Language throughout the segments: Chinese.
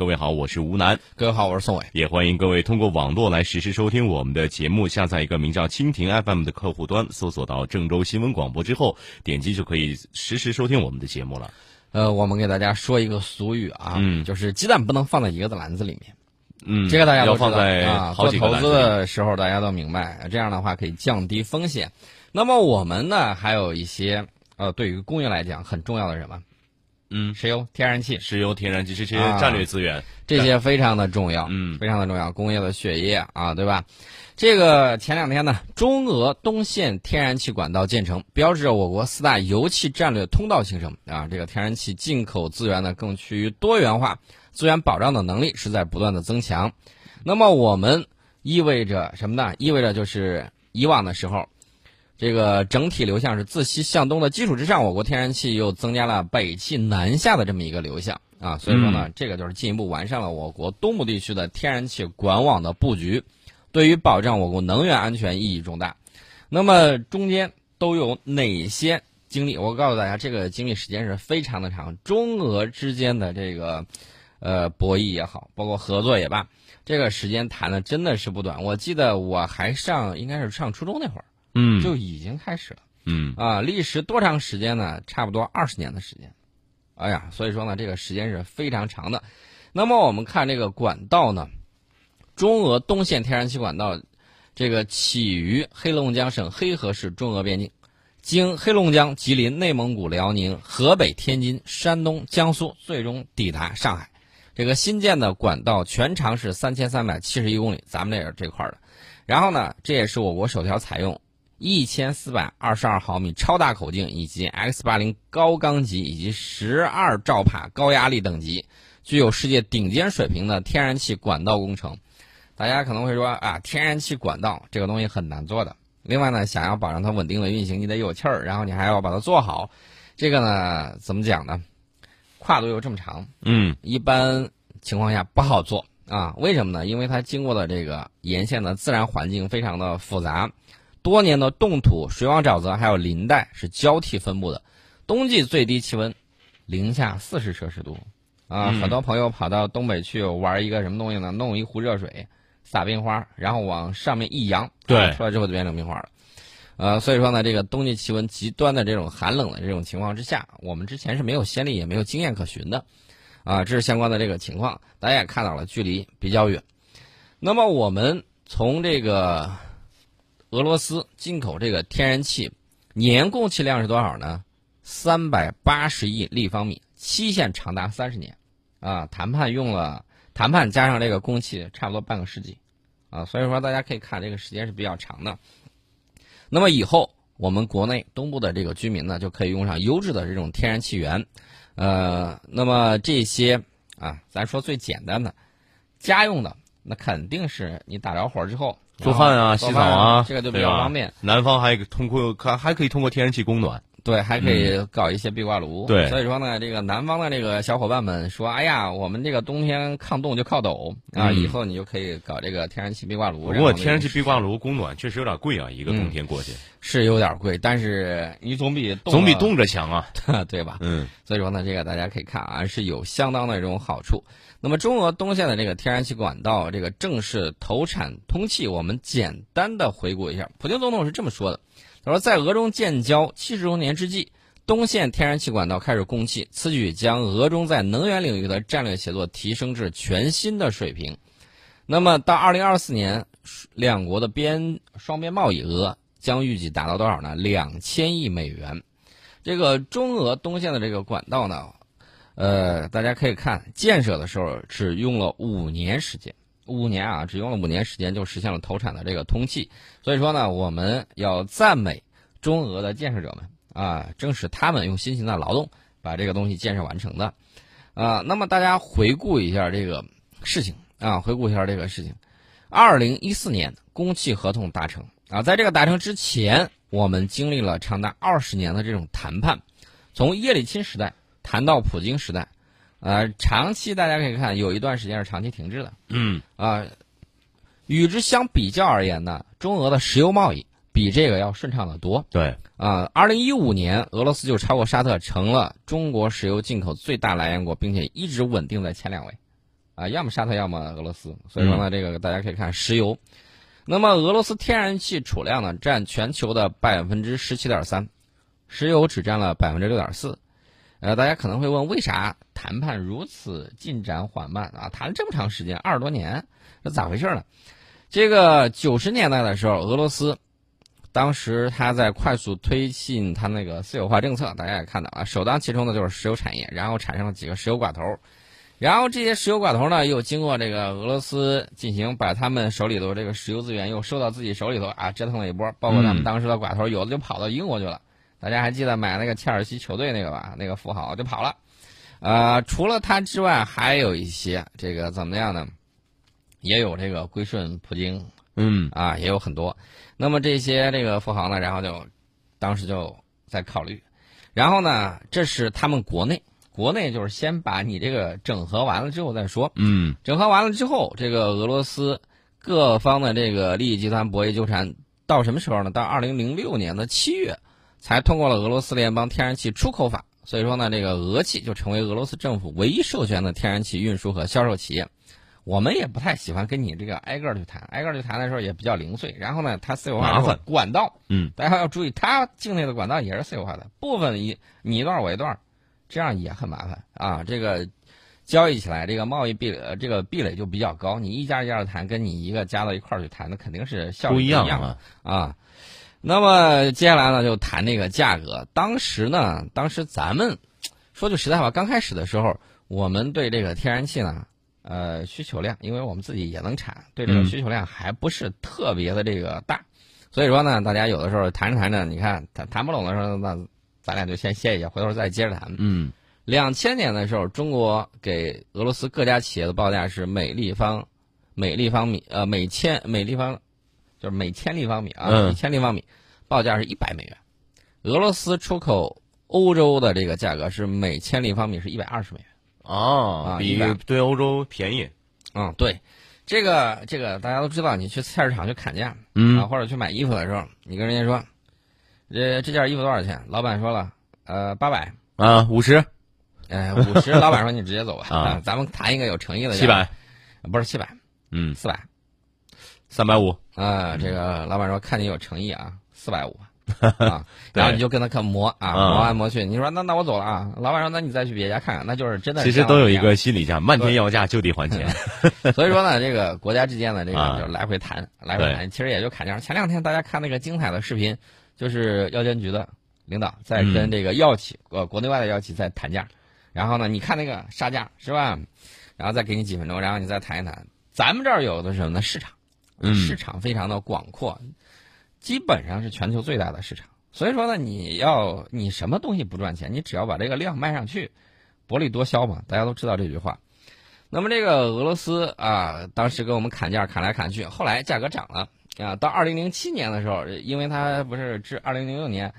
各位好，我是吴楠。各位好，我是宋伟。也欢迎各位通过网络来实时收听我们的节目。下载一个名叫蜻蜓 FM 的客户端，搜索到郑州新闻广播之后，点击就可以实时收听我们的节目了。呃，我们给大家说一个俗语啊，嗯就是鸡蛋不能放在一个的篮子里面。嗯，这个大家都知道要放在啊，好几个做投资篮子里的时候大家都明白，这样的话可以降低风险。那么我们呢，还有一些呃，对于工业来讲很重要的什么？嗯，石油、天然气石油、天然气这些啊战略资源。这些非常的重要，嗯非常的重要，工业的血液啊，对吧？这个前两天呢，中俄东线天然气管道建成，标志着我国四大油气战略通道形成啊。这个天然气进口资源呢，更趋于多元化，资源保障的能力是在不断的增强。那么我们意味着什么呢？意味着就是以往的时候，这个整体流向是自西向东的基础之上，我国天然气又增加了北气南下的这么一个流向啊，所以说呢，这个就是进一步完善了我国东部地区的天然气管网的布局，对于保障我国能源安全意义重大。那么中间都有哪些经历？我告诉大家，这个经历时间是非常的长，中俄之间的这个呃博弈也好，包括合作也罢，这个时间谈的真的是不短。我记得我还上应该是上初中那会儿。嗯，就已经开始了嗯啊！历时多长时间呢？差不多二十年的时间。哎呀，所以说呢，这个时间是非常长的。那么我们看这个管道呢，中俄东线天然气管道，这个起于黑龙江省黑河市中俄边境，经黑龙江、吉林、内蒙古、辽宁、河北、天津、山东、江苏，最终抵达上海。这个新建的管道全长是三千三百七十一公里，咱们这是这块儿的。然后呢，这也是我国首条采用一千四百二十二毫米超大口径以及 X 八零高钢级以及十二兆帕高压力等级，具有世界顶尖水平的天然气管道工程。大家可能会说啊，天然气管道这个东西很难做的。另外呢，想要保证它稳定的运行，你得有气儿，然后你还要把它做好。这个呢，怎么讲呢？跨度又这么长，嗯一般情况下不好做啊。为什么呢？因为它经过的这个沿线的自然环境非常的复杂，多年的冻土、水网沼泽还有林带是交替分布的。冬季最低气温零下四十摄氏度啊，嗯很多朋友跑到东北去玩一个什么东西呢？弄一壶热水，撒冰花，然后往上面一扬，对啊出来之后就变成冰花了。呃，所以说呢，这个冬季气温极端的这种寒冷的这种情况之下，我们之前是没有先例也没有经验可循的，啊，这是相关的这个情况，大家也看到了，距离比较远。那么我们从这个俄罗斯进口这个天然气，年供气量是多少呢？三百八十亿立方米，期限长达三十年，啊，谈判用了谈判加上这个供气，差不多半个世纪，啊，所以说大家可以看这个时间是比较长的。那么以后我们国内东部的这个居民呢，就可以用上优质的这种天然气源，呃，那么这些啊，咱说最简单的，家用的，那肯定是你打着火之后做饭啊、洗澡啊，这个就比较方便。。南方还通过还还可以通过天然气供暖。对，还可以搞一些壁挂炉。对所以说呢，这个南方的这个小伙伴们说，哎呀，我们这个冬天抗冻就靠抖啊，嗯以后你就可以搞这个天然气壁挂炉。不过天然气壁挂炉供暖确实有点贵啊，一个冬天过去，是有点贵，但是你总比总比冻着强啊。对吧？嗯所以说呢，这个大家可以看啊，是有相当的这种好处。那么中俄东线的这个天然气管道这个正式投产通气，我们简单的回顾一下，普京总统是这么说的：他说，在俄中建交七十周年之际，东线天然气管道开始供气，此举将俄中在能源领域的战略协作提升至全新的水平。那么到二零二四年，两国的边双边贸易额将预计达到多少呢？两千亿美元。这个中俄东线的这个管道呢，呃，大家可以看建设的时候只用了五年时间，五年啊，只用了五年时间就实现了投产的这个通气。所以说呢，我们要赞美中俄的建设者们啊，正是他们用辛勤的劳动把这个东西建设完成的。啊，那么大家回顾一下这个事情啊，回顾一下这个事情。二零一四年供气合同达成啊，在这个达成之前，我们经历了长达二十年的这种谈判，从叶利钦时代谈到普京时代，呃，长期大家可以看有一段时间是长期停滞的嗯啊。与之相比较而言呢，中俄的石油贸易比这个要顺畅得多。对，啊，二零一五年，俄罗斯就超过沙特，成了中国石油进口最大来源国，并且一直稳定在前两位。啊，要么沙特，要么俄罗斯。所以说呢，这个大家可以看石油。那么俄罗斯天然气储量呢，占全球的百分之十七点三，石油只占了百分之六点四。呃，大家可能会问，为啥谈判如此进展缓慢啊？谈了这么长时间，二十多年，这咋回事呢？这个九十年代的时候，俄罗斯当时他在快速推进他那个私有化政策，大家也看到啊，首当其冲的就是石油产业，然后产生了几个石油寡头，然后这些石油寡头呢，又经过这个俄罗斯进行把他们手里头这个石油资源又收到自己手里头啊，折腾了一波，包括他们当时的寡头，有的就跑到英国去了。大家还记得买那个切尔西球队那个吧？那个富豪就跑了。呃，除了他之外，还有一些这个怎么样呢？也有这个归顺普京，嗯啊，也有很多。那么这些这个富豪呢，然后就当时就在考虑。然后呢，这是他们国内，国内就是先把你这个整合完了之后再说。嗯整合完了之后，这个俄罗斯各方的这个利益集团博弈纠缠到什么时候呢？到二零零六年的七月。才通过了俄罗斯联邦天然气出口法，所以说呢，这个俄气就成为俄罗斯政府唯一授权的天然气运输和销售企业。我们也不太喜欢跟你这个挨个去谈，挨个去谈的时候也比较零碎。然后呢，它私有化麻烦管道，嗯，大家要注意，它境内的管道也是私有化的，部分一你一段我一段，这样也很麻烦啊。这个交易起来，这个贸易壁垒这个壁垒就比较高。你一家一家的谈，跟你一个加到一块儿去谈，那肯定是效率不一样了啊。啊。那么接下来呢，就谈那个价格。当时呢，当时咱们 说句实在话，刚开始的时候，我们对这个天然气呢，呃，需求量，因为我们自己也能产，对这个需求量还不是特别的这个大。所以说呢，大家有的时候谈着谈着，你看谈谈不拢的时候，那咱俩就先歇一下，回头再接着谈。嗯，两千年的时候，中国给俄罗斯各家企业的报价是每立方每立方米呃每千每立方。就是每千立方米啊，每千立方米报价是一百美元。俄罗斯出口欧洲的这个价格是每千立方米是一百二十美元。哦，比对欧洲便宜。嗯，对，这个这个大家都知道，你去菜市场去砍价，嗯，啊，或者去买衣服的时候，你跟人家说，这这件衣服多少钱？老板说了，呃，八百。啊，五十。哎，五十，老板说你直接走吧。啊，咱们谈一个有诚意的。七百。不是七百。嗯，四百。三百五啊，这个老板说看你有诚意啊，四百五 啊，然后你就跟他看磨啊，磨来磨去，你说那那我走了啊，老板说那你再去别家看看，那就是真的。其实都有一个心理价，漫天要价就地还钱。所以说呢，这个国家之间的这个就来回谈，来回谈，其实也就砍价。前两天大家看那个精彩的视频，就是药监局的领导在跟这个药企呃国内外的药企在谈价，然后呢，你看那个杀价是吧？然后再给你几分钟，然后你再谈一谈。咱们这儿有的是什么呢？市场。市场非常的广阔，基本上是全球最大的市场。所以说呢，你要你什么东西不赚钱，你只要把这个量卖上去，薄利多销嘛，大家都知道这句话。那么这个俄罗斯啊，当时跟我们砍价砍来砍去，后来价格涨了啊。到二零零七年的时候，因为它不是至二零零六年，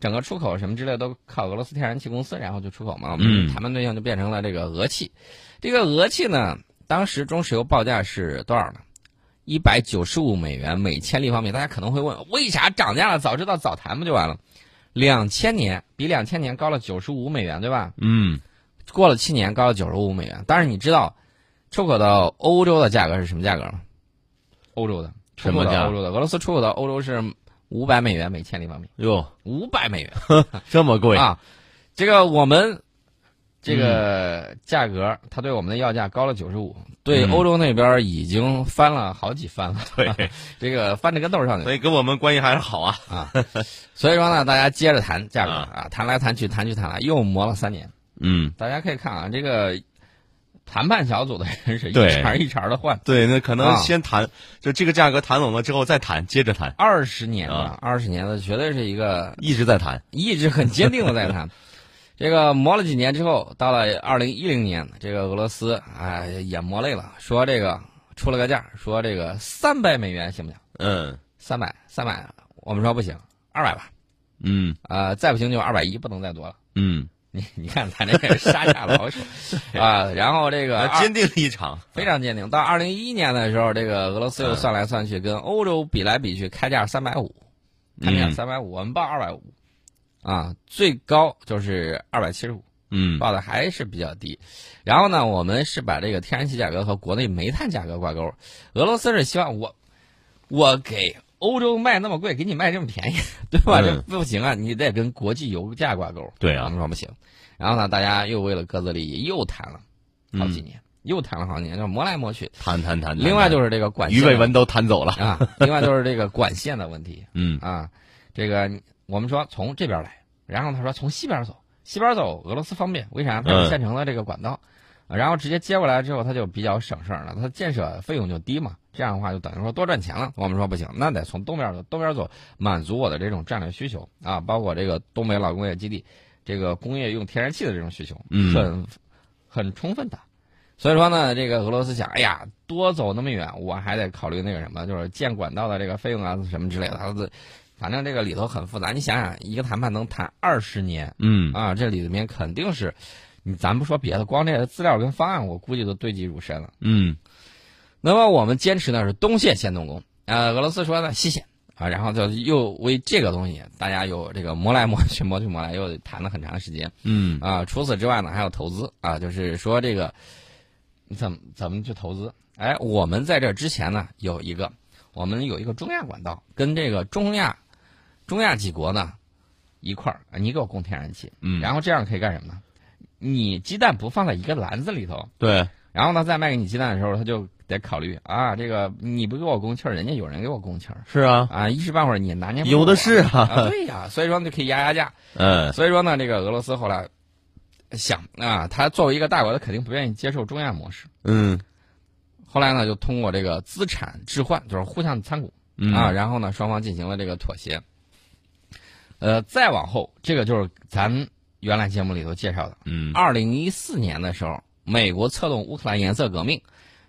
整个出口什么之类都靠俄罗斯天然气公司，然后就出口嘛，我们谈判对象就变成了这个俄气。这个俄气呢，当时中石油报价是多少呢？一百九十五美元每千立方米，大家可能会问，为啥涨价了？早知道早谈不就完了？两千年比两千年高了九十五美元，对吧？嗯，过了七年高了九十五美元。但是你知道，出口到欧洲的价格是什么价格吗？欧洲的什么价？欧洲的俄罗斯出口到欧洲是五百美元每千立方米。哟，五百美元，这么贵啊！这个我们。这个价格，它对我们的要价高了九十五，对欧洲那边已经翻了好几番了。对，这个翻着跟豆上去。所以跟我们关系还是好啊啊！所以说呢，大家接着谈价格啊，谈来谈去，谈去谈来，又磨了三年。嗯，大家可以看啊，这个谈判小组的人是一茬一茬的换。对，那可能先谈，就这个价格谈拢了之后再谈，接着谈。二十年了，二十年了，绝对是一个一直在谈，一直很坚定的在谈。这个磨了几年之后，到了二零一零年，这个俄罗斯哎也磨累了，说这个出了个价，说这个三百美元行不行？嗯，三百，三百，我们说不行，二百吧。嗯，啊，再不行就二百一，不能再多了。嗯，你你看他这个杀价老手 啊，然后这个坚定立场，非常坚定。到二零一一年的时候，这个俄罗斯又算来算去，跟欧洲比来比去，开价三百五，开价三百五，我们报二百五。啊，最高就是二百七十五，嗯报的还是比较低。然后呢，我们是把这个天然气价格和国内煤炭价格挂钩。俄罗斯是希望我我给欧洲卖那么贵，给你卖这么便宜，对吧？嗯这不行啊，你得跟国际油价挂钩。对啊我们说不行。然后呢，大家又为了各自利益又谈了好几嗯年，又谈了好几年，就磨来磨去。谈谈谈。另外就是这个管线的于伟文都谈走了。啊，另外就是这个管线的问题 嗯啊。这个我们说从这边来，然后他说从西边走，西边走俄罗斯方便，为啥？它有嗯现成的这个管道，啊然后直接接过来之后，它就比较省事儿了，它建设费用就低嘛，这样的话就等于说多赚钱了。我们说不行，那得从东边走，东边走满足我的这种战略需求啊，包括这个东北老工业基地，这个工业用天然气的这种需求，嗯很很充分的。所以说呢，这个俄罗斯想，哎呀，多走那么远，我还得考虑那个什么，就是建管道的这个费用啊，什么之类的。反正这个里头很复杂。你想想，一个谈判能谈二十年嗯啊，这里面肯定是，你咱不说别的，光这个资料跟方案，我估计都堆积如山了。嗯那么我们坚持呢是东线先动工，呃，俄罗斯说呢西线啊，然后就又为这个东西，大家又这个磨来磨去，磨去磨来，又谈了很长时间。嗯啊，除此之外呢，还有投资啊，就是说这个你怎么怎么去投资？哎，我们在这之前呢有一个，我们有一个中亚管道，跟这个中亚中亚几国呢一块儿，你给我供天然气，嗯，然后这样可以干什么呢？你鸡蛋不放在一个篮子里头，对，然后呢再卖给你鸡蛋的时候，他就得考虑啊，这个你不给我供气儿，人家有人给我供气儿。是啊，啊，一时半会儿你拿捏不有的是啊，啊，对呀，所以说你就可以压压价。嗯。所以说呢，这个俄罗斯后来想啊，他作为一个大国，他肯定不愿意接受中亚模式。嗯。后来呢，就通过这个资产置换，就是互相参股。嗯。啊，然后呢，双方进行了这个妥协。呃，再往后，这个就是咱原来节目里头介绍的，嗯二零一四年的时候，美国策动乌克兰颜色革命，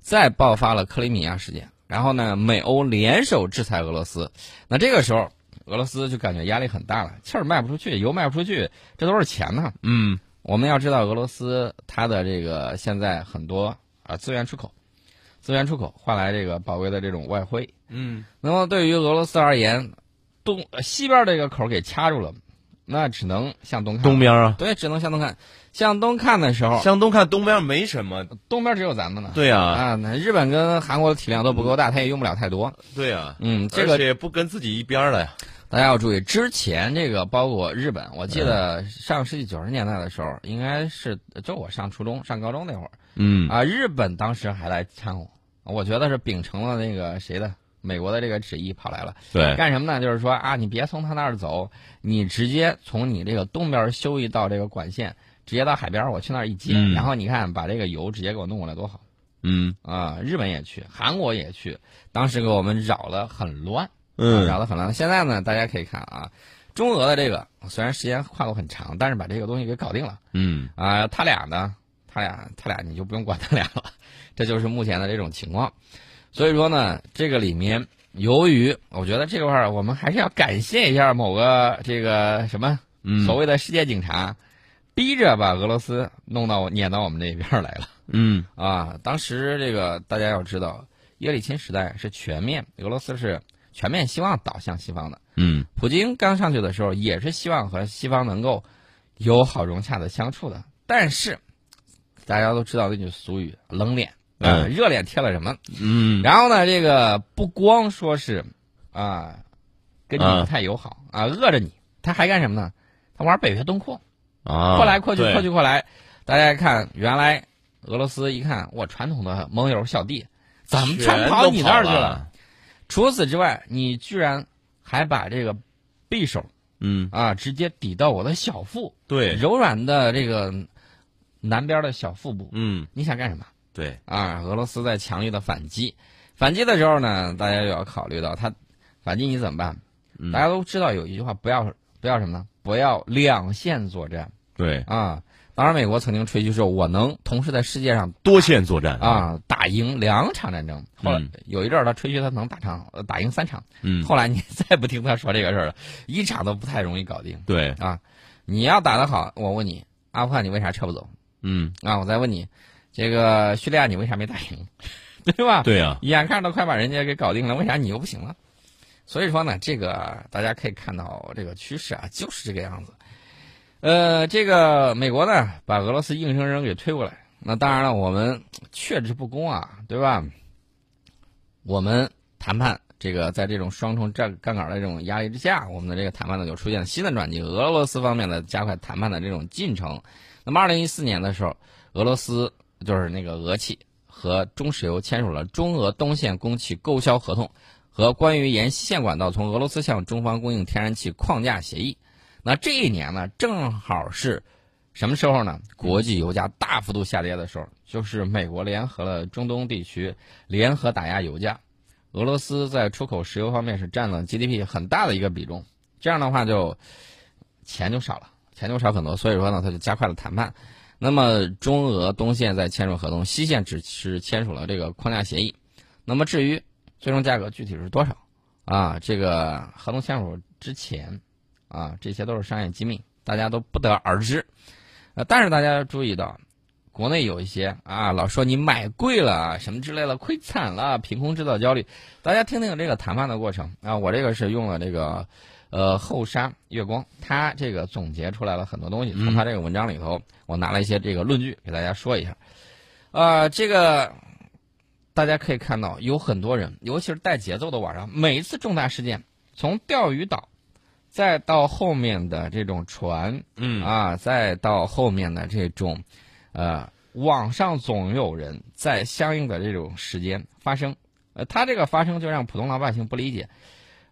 再爆发了克里米亚事件，然后呢，美欧联手制裁俄罗斯。那这个时候，俄罗斯就感觉压力很大了，气儿卖不出去，油卖不出去，这都是钱呢。嗯我们要知道，俄罗斯它的这个现在很多啊资源出口，资源出口换来这个宝贵的这种外汇。嗯那么对于俄罗斯而言，东呃西边这个口儿给掐住了，那只能向东看。东边啊，对，只能向东看。向东看的时候，向东看，东边没什么。东边只有咱们呢。对呀，啊，那日本跟韩国的体量都不够大，它也用不了太多。对呀，嗯，这个而且不跟自己一边儿了呀。大家要注意，之前这个包括日本，我记得上世纪九十年代的时候，应该是就我上初中、上高中那会儿嗯啊，日本当时还来掺和，我觉得是秉承了那个谁的美国的这个旨意跑来了，对，干什么呢？就是说啊，你别从他那儿走，你直接从你这个东边修一道这个管线，直接到海边，我去那儿一接，嗯然后你看把这个油直接给我弄过来多好。嗯啊，日本也去，韩国也去，当时给我们扰得很乱，啊嗯扰得很乱。现在呢，大家可以看啊，中俄的这个虽然时间跨度很长，但是把这个东西给搞定了嗯啊。他俩呢，他俩他俩你就不用管他俩了，这就是目前的这种情况。所以说呢，这个里面由于我觉得这块儿我们还是要感谢一下某个这个什么嗯，所谓的世界警察，逼着把俄罗斯弄到撵到我们这边儿来了。嗯啊，当时这个大家要知道，叶利钦时代是全面，俄罗斯是全面希望倒向西方的。嗯普京刚上去的时候，也是希望和西方能够友好融洽的相处的。但是大家都知道那句俗语“冷脸”，啊，嗯热脸贴了什么？嗯然后呢，这个不光说是啊，跟你啊不太友好啊，饿着你，他还干什么呢？他玩北约东扩。啊，扩来扩去，扩去扩来。大家看，原来俄罗斯一看，我传统的盟友小弟怎么全跑你那儿去了？除此之外，你居然还把这个匕首嗯，啊直接抵到我的小腹，对，柔软的这个南边的小腹部，嗯你想干什么对，啊？俄罗斯在强力的反击，反击的时候呢，大家又要考虑到他反击你怎么办？嗯大家都知道有一句话，不要不要什么呢？不要两线作战。对，啊。当然，美国曾经吹嘘说，我能同时在世界上多线作战，啊打赢两场战争。后来嗯有一阵儿，他吹嘘他能打场呃打赢三场。嗯，后来你 再不听他说这个事儿了，一场都不太容易搞定。对，啊你要打得好，我问你，阿富汗你为啥撤不走嗯，啊？我再问你，这个叙利亚你为啥没打赢，对吧？对呀，眼看着都快把人家给搞定了，为啥你又不行了？所以说呢，这个大家可以看到这个趋势啊，就是这个样子。呃，这个美国呢，把俄罗斯硬生生给推过来。那当然了，我们却之不恭啊，对吧？我们谈判这个在这种双重站杠杆的这种压力之下，我们的这个谈判呢就出现了新的转机。俄罗斯方面呢加快谈判的这种进程。那么，二零一四年的时候，俄罗斯就是那个俄气和中石油签署了中俄东线供气购销合同和关于沿线管道从俄罗斯向中方供应天然气框架协议。那这一年呢，正好是什么时候呢？国际油价大幅度下跌的时候，就是美国联合了中东地区联合打压油价。俄罗斯在出口石油方面是占了 GDP 很大的一个比重，这样的话就钱就少了，钱就少很多。所以说呢，他就加快了谈判。那么中俄东线在签署合同，西线只是签署了这个框架协议。那么至于最终价格具体是多少啊？这个合同签署之前。啊，这些都是商业机密，大家都不得而知。呃，但是大家要注意到，国内有一些啊，老说你买贵了什么之类的，亏惨了，凭空制造焦虑。大家听听这个谈判的过程啊，我这个是用了这个呃后沙月光，他这个总结出来了很多东西。从他这个文章里头，我拿了一些这个论据给大家说一下。呃，这个大家可以看到，有很多人，尤其是带节奏的网上，每一次重大事件，从钓鱼岛。再到后面的这种船，嗯啊，再到后面的这种，呃，网上总有人在相应的这种时间发生，呃，他这个发生就让普通老百姓不理解，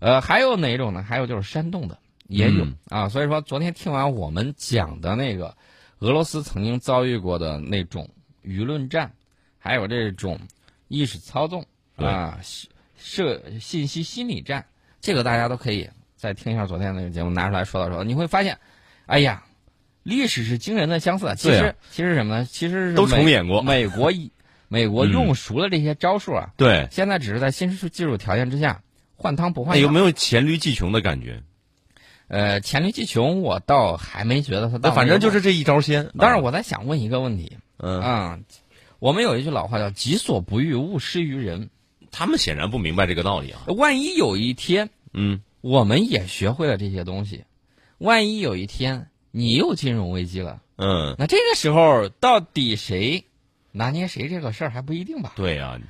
呃，还有哪种呢？还有就是煽动的也有啊。所以说，昨天听完我们讲的那个俄罗斯曾经遭遇过的那种舆论战，还有这种意识操纵啊，设信息心理战，这个大家都可以。再听一下昨天那个节目，拿出来说道说，你会发现，哎呀，历史是惊人的相似。其实，其实什么呢？其实是都重演过。美国美国用熟了这些招数啊。对。现在只是在新技术条件之下换汤不换药。有没有黔驴技穷的感觉？呃，黔驴技穷，我倒还没觉得他。那反正就是这一招先。当然，我在想问一个问题。嗯。啊，我们有一句老话叫“己所不欲，勿施于人”。他们显然不明白这个道理啊。万一有一天，嗯。我们也学会了这些东西，万一有一天你又金融危机了，嗯，那这个时候到底谁拿捏谁这个事儿还不一定吧？对呀，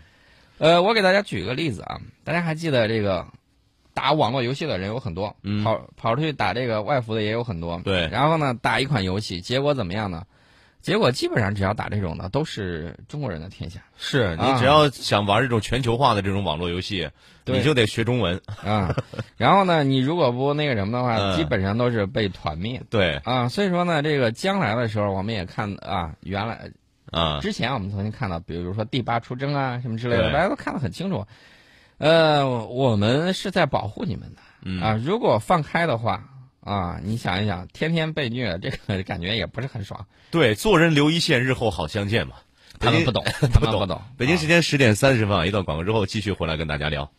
呃，我给大家举个例子啊，大家还记得这个打网络游戏的人有很多，跑跑出去打这个外服的也有很多，对，然后呢，打一款游戏，结果怎么样呢？结果基本上只要打这种的都是中国人的天下。是你只要想玩这种全球化的这种网络游戏，你就得学中文啊。然后呢，你如果不那个什么的话，基本上都是被团灭。对啊，所以说呢，这个将来的时候，我们也看啊，原来啊，之前我们曾经看到，比如说第八出征啊什么之类的，大家都看得很清楚。呃，我们是在保护你们的啊。如果放开的话。啊，你想一想，天天被虐，这个感觉也不是很爽。对，做人留一线，日后好相见嘛。他们不懂，他们不懂。北京时间十点三十分，一段广告之后，继续回来跟大家聊。